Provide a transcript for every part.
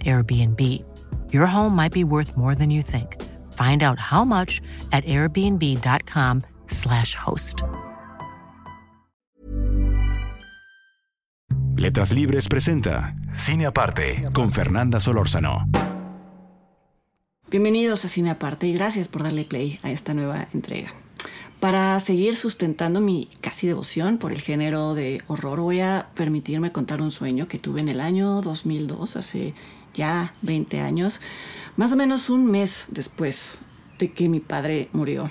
Airbnb. Your home might be worth more than you think. Find out how much at airbnb.com/slash host. Letras Libres presenta Cine Aparte con Fernanda Solórzano. Bienvenidos a Cine Aparte y gracias por darle play a esta nueva entrega. Para seguir sustentando mi casi devoción por el género de horror, voy a permitirme contar un sueño que tuve en el año 2002, hace ya 20 años, más o menos un mes después de que mi padre murió.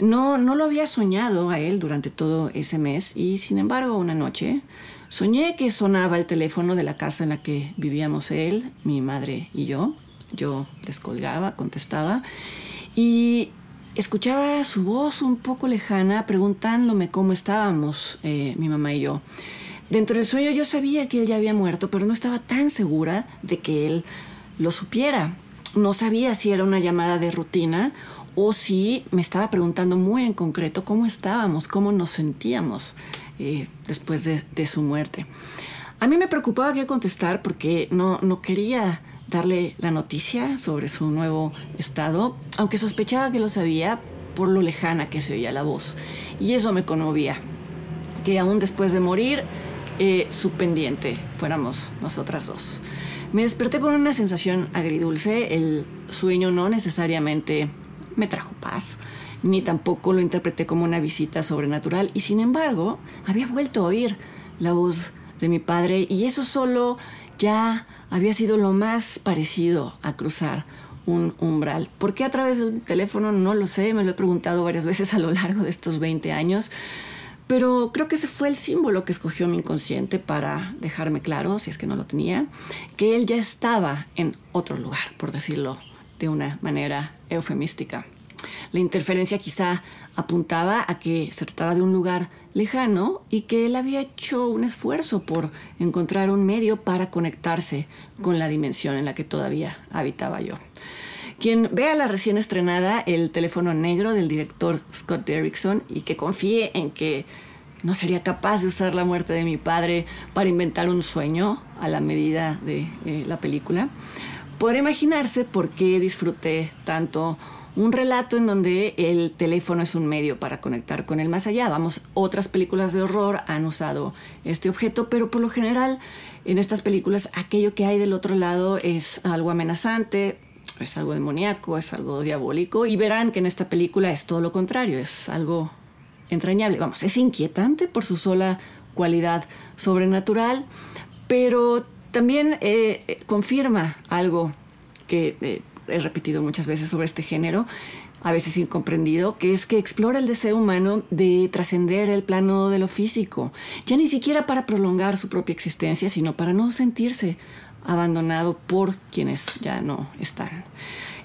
No, no lo había soñado a él durante todo ese mes y sin embargo una noche soñé que sonaba el teléfono de la casa en la que vivíamos él, mi madre y yo. Yo descolgaba, contestaba y escuchaba su voz un poco lejana preguntándome cómo estábamos eh, mi mamá y yo. Dentro del sueño yo sabía que él ya había muerto, pero no estaba tan segura de que él lo supiera. No sabía si era una llamada de rutina o si me estaba preguntando muy en concreto cómo estábamos, cómo nos sentíamos eh, después de, de, su muerte. A mí me preocupaba qué contestar porque no, no quería darle la noticia sobre su nuevo estado, aunque sospechaba que lo sabía por lo lejana que se oía la voz. Y eso me conmovía, que aún después de morir, eh, su pendiente fuéramos nosotras dos. Me desperté con una sensación agridulce, el sueño no necesariamente me trajo paz, ni tampoco lo interpreté como una visita sobrenatural, y sin embargo, había vuelto a oír la voz de mi padre, y eso solo ya había sido lo más parecido a cruzar un umbral. ¿Por qué a través del teléfono? No lo sé, me lo he preguntado varias veces a lo largo de estos 20 años, pero creo que ese fue el símbolo que escogió mi inconsciente para dejarme claro, si es que no lo tenía, que él ya estaba en otro lugar, por decirlo de una manera eufemística. La interferencia quizá apuntaba a que se trataba de un lugar lejano y que él había hecho un esfuerzo por encontrar un medio para conectarse con la dimensión en la que todavía habitaba yo. Quien vea la recién estrenada El teléfono negro del director Scott Derrickson y que confíe en que no sería capaz de usar la muerte de mi padre para inventar un sueño a la medida de eh, la película, podrá imaginarse por qué disfruté tanto un relato en donde el teléfono es un medio para conectar con el más allá. Vamos, otras películas de horror han usado este objeto, pero por lo general en estas películas aquello que hay del otro lado es algo amenazante, es algo demoníaco, es algo diabólico y verán que en esta película es todo lo contrario, es algo entrañable. Vamos, es inquietante por su sola cualidad sobrenatural, pero también eh, confirma algo que... Eh, he repetido muchas veces sobre este género, a veces incomprendido, que es que explora el deseo humano de trascender el plano de lo físico, ya ni siquiera para prolongar su propia existencia, sino para no sentirse abandonado por quienes ya no están.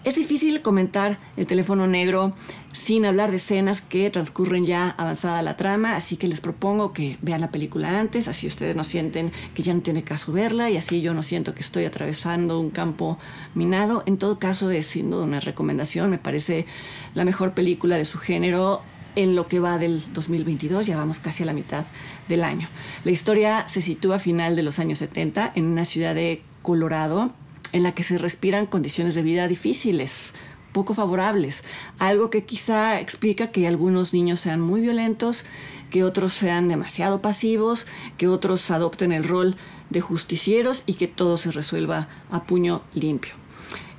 Es difícil comentar el teléfono negro sin hablar de escenas que transcurren ya avanzada la trama, así que les propongo que vean la película antes, así ustedes no sienten que ya no tiene caso verla y así yo no siento que estoy atravesando un campo minado. En todo caso es sin duda una recomendación, me parece la mejor película de su género en lo que va del 2022, ya vamos casi a la mitad del año. La historia se sitúa a final de los años 70 en una ciudad de Colorado en la que se respiran condiciones de vida difíciles, poco favorables, algo que quizá explica que algunos niños sean muy violentos, que otros sean demasiado pasivos, que otros adopten el rol de justicieros y que todo se resuelva a puño limpio.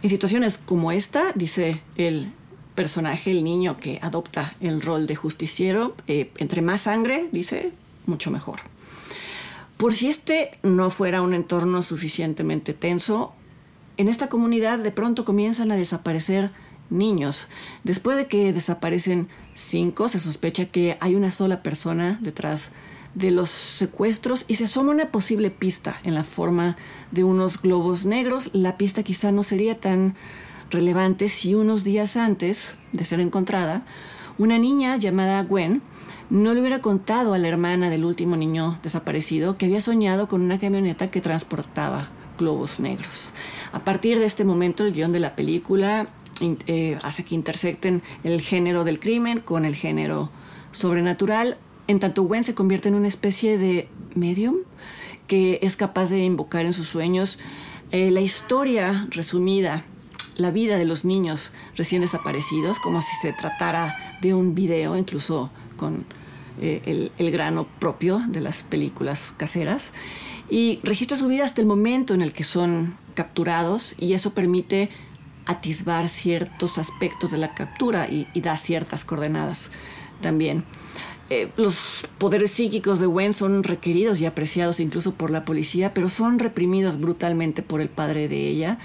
En situaciones como esta, dice el personaje, el niño que adopta el rol de justiciero, eh, entre más sangre, dice, mucho mejor. Por si este no fuera un entorno suficientemente tenso, en esta comunidad de pronto comienzan a desaparecer niños. Después de que desaparecen cinco, se sospecha que hay una sola persona detrás de los secuestros y se asoma una posible pista en la forma de unos globos negros. La pista quizá no sería tan relevante si unos días antes de ser encontrada, una niña llamada Gwen no le hubiera contado a la hermana del último niño desaparecido que había soñado con una camioneta que transportaba globos negros. A partir de este momento, el guion de la película eh, hace que intersecten el género del crimen con el género sobrenatural. En tanto, Gwen se convierte en una especie de medium que es capaz de invocar en sus sueños eh, la historia resumida, la vida de los niños recién desaparecidos, como si se tratara de un video, incluso con eh, el, grano propio de las películas caseras y registra su vida hasta el momento en el que son capturados y eso permite atisbar ciertos aspectos de la captura y, da ciertas coordenadas también. Eh, los poderes psíquicos de Gwen son requeridos y apreciados incluso por la policía, pero son reprimidos brutalmente por el padre de ella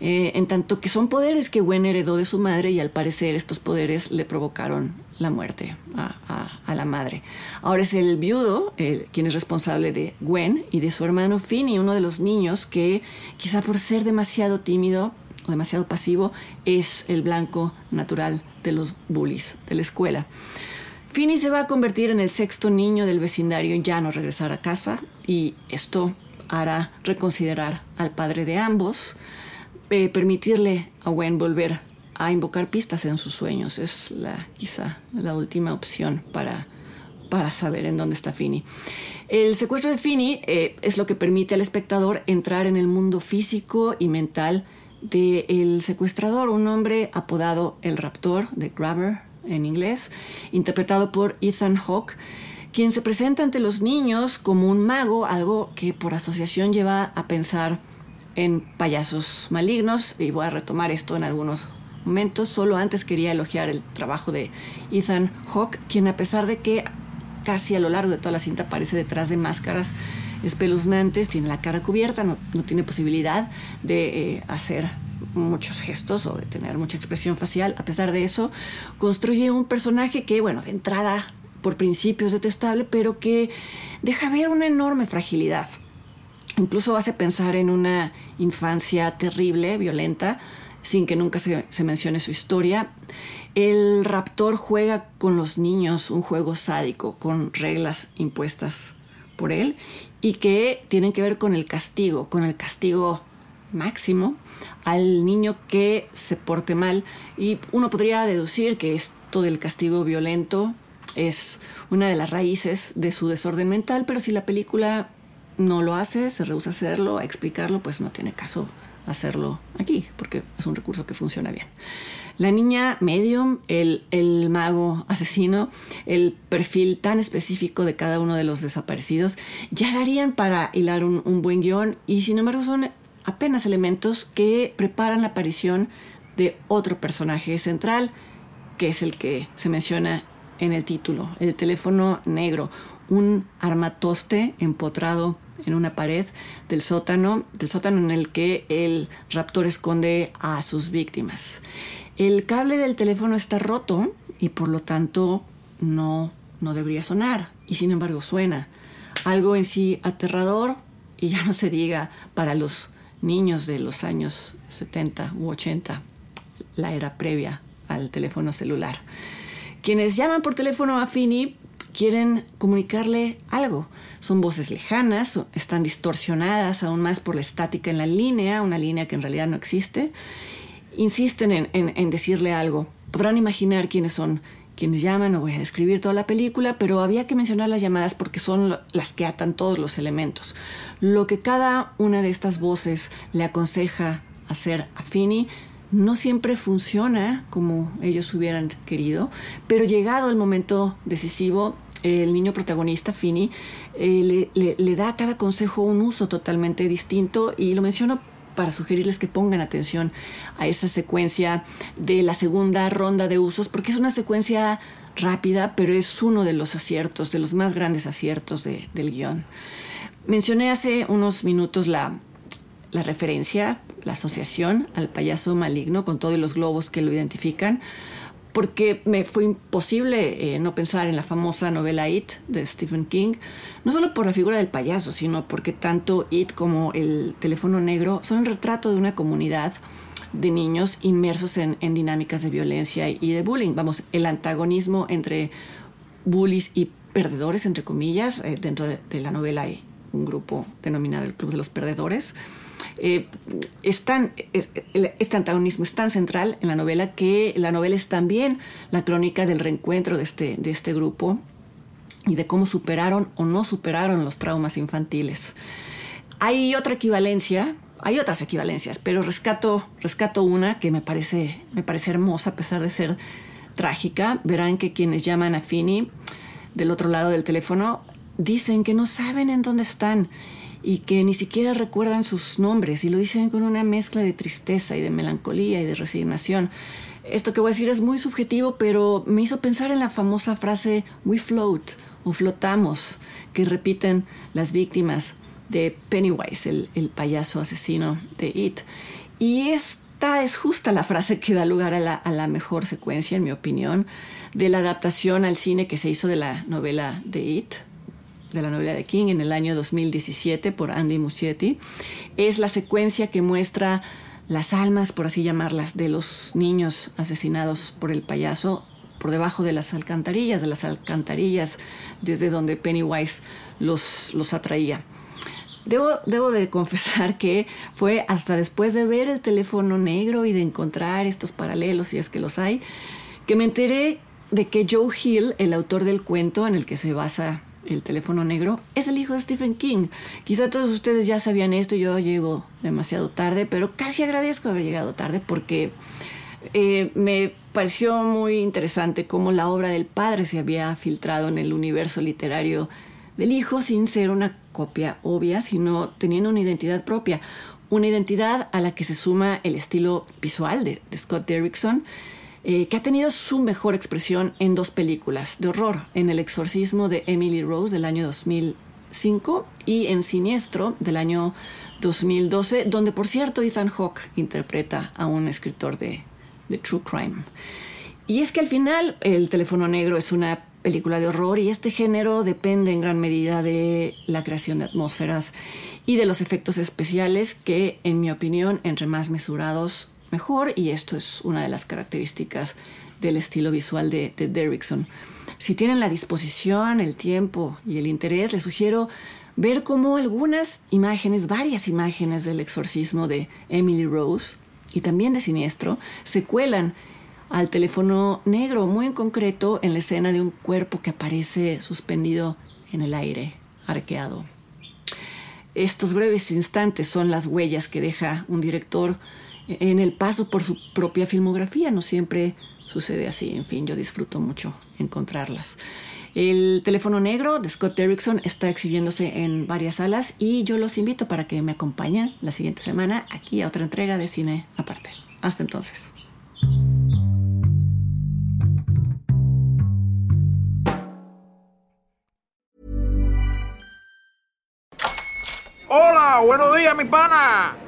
eh, en tanto que son poderes que Gwen heredó de su madre y al parecer estos poderes le provocaron la muerte a, la madre. Ahora es el viudo quien es responsable de Gwen y de su hermano Finny, uno de los niños que quizá por ser demasiado tímido o demasiado pasivo es el blanco natural de los bullies de la escuela. Finny se va a convertir en el sexto niño del vecindario ya no regresar a casa y esto hará reconsiderar al padre de ambos. Eh, permitirle a Gwen volver a invocar pistas en sus sueños es la, quizá la última opción para, para saber en dónde está Finny. El secuestro de Finny eh, es lo que permite al espectador entrar en el mundo físico y mental del secuestrador, un hombre apodado el raptor, de Grabber en inglés, interpretado por Ethan Hawke, quien se presenta ante los niños como un mago, algo que por asociación lleva a pensar en Payasos Malignos y voy a retomar esto en algunos momentos. Solo antes quería elogiar el trabajo de Ethan Hawke, quien a pesar de que casi a lo largo de toda la cinta aparece detrás de máscaras espeluznantes, tiene la cara cubierta, no, tiene posibilidad de eh, hacer muchos gestos o de tener mucha expresión facial. A pesar de eso, construye un personaje que, bueno, de entrada por principio es detestable, pero que deja ver una enorme fragilidad Incluso hace pensar en una infancia terrible, violenta, sin que nunca se, mencione su historia. El raptor juega con los niños un juego sádico, con reglas impuestas por él y que tienen que ver con el castigo, con el castigo máximo al niño que se porte mal. Y uno podría deducir que esto del castigo violento es una de las raíces de su desorden mental, pero si la película no lo hace, se rehúsa a hacerlo, a explicarlo, pues no tiene caso hacerlo aquí, porque es un recurso que funciona bien. La niña medium, el, el, mago asesino, el perfil tan específico de cada uno de los desaparecidos, ya darían para hilar un, un buen guion y sin embargo son apenas elementos que preparan la aparición de otro personaje central, que es el que se menciona en el título, el teléfono negro, un armatoste empotrado en una pared del sótano, del sótano en el que el raptor esconde a sus víctimas. El cable del teléfono está roto y por lo tanto no, no debería sonar y sin embargo suena. Algo en sí aterrador y ya no se diga para los niños de los años 70 u 80, la era previa al teléfono celular. Quienes llaman por teléfono a Fini quieren comunicarle algo. Son voces lejanas, están distorsionadas aún más por la estática en la línea, una línea que en realidad no existe. Insisten en, decirle algo. Podrán imaginar quiénes son quienes llaman, no voy a describir toda la película, pero había que mencionar las llamadas porque son las que atan todos los elementos. Lo que cada una de estas voces le aconseja hacer a Fini no siempre funciona como ellos hubieran querido, pero llegado el momento decisivo, el niño protagonista, Fini, eh, le, da a cada consejo un uso totalmente distinto y lo menciono para sugerirles que pongan atención a esa secuencia de la segunda ronda de usos, porque es una secuencia rápida, pero es uno de los aciertos, de los más grandes aciertos del guion. Mencioné hace unos minutos la, la referencia, la asociación al payaso maligno con todos los globos que lo identifican porque me fue imposible eh, no pensar en la famosa novela It de Stephen King, no solo por la figura del payaso, sino porque tanto It como el teléfono negro son el retrato de una comunidad de niños inmersos en, dinámicas de violencia y de bullying. Vamos, el antagonismo entre bullies y perdedores, entre comillas, eh, dentro de, de la novela hay un grupo denominado el Club de los Perdedores, eh, este antagonismo es tan central en la novela que la novela es también la crónica del reencuentro de este, de este grupo y de cómo superaron o no superaron los traumas infantiles. Hay otra equivalencia, hay otras equivalencias, pero rescato, rescato una que me parece, me parece hermosa a pesar de ser trágica. Verán que quienes llaman a Fini del otro lado del teléfono dicen que no saben en dónde están y que ni siquiera recuerdan sus nombres y lo dicen con una mezcla de tristeza y de melancolía y de resignación. Esto que voy a decir es muy subjetivo, pero me hizo pensar en la famosa frase we float o flotamos que repiten las víctimas de Pennywise, el, payaso asesino de It. Y esta es justa la frase que da lugar a la, a la mejor secuencia, en mi opinión, de la adaptación al cine que se hizo de la novela de It, de la novela de King en el año 2017 por Andy Muschietti, es la secuencia que muestra las almas, por así llamarlas, de los niños asesinados por el payaso por debajo de las alcantarillas, de las alcantarillas desde donde Pennywise los, los atraía. Debo, de confesar que fue hasta después de ver el teléfono negro y de encontrar estos paralelos, si es que los hay, que me enteré de que Joe Hill, el autor del cuento en el que se basa el teléfono negro, es el hijo de Stephen King. Quizá todos ustedes ya sabían esto, yo llego demasiado tarde, pero casi agradezco haber llegado tarde porque eh, me pareció muy interesante cómo la obra del padre se había filtrado en el universo literario del hijo sin ser una copia obvia, sino teniendo una identidad propia, una identidad a la que se suma el estilo visual de, de Scott Derrickson eh, que ha tenido su mejor expresión en dos películas de horror, en El exorcismo de Emily Rose del año 2005 y en Siniestro del año 2012, donde por cierto Ethan Hawke interpreta a un escritor de, de True Crime. Y es que al final El teléfono negro es una película de horror y este género depende en gran medida de la creación de atmósferas y de los efectos especiales que, en mi opinión, entre más mesurados, mejor y esto es una de las características del estilo visual de, de Derrickson. Si tienen la disposición, el tiempo y el interés, les sugiero ver cómo algunas imágenes, varias imágenes del exorcismo de Emily Rose y también de Siniestro, se cuelan al teléfono negro, muy en concreto en la escena de un cuerpo que aparece suspendido en el aire, arqueado. Estos breves instantes son las huellas que deja un director en el paso por su propia filmografía. No siempre sucede así. En fin, yo disfruto mucho encontrarlas. El teléfono negro de Scott Derrickson está exhibiéndose en varias salas y yo los invito para que me acompañen la siguiente semana aquí a otra entrega de cine aparte. Hasta entonces. Hola, buenos días, mi pana.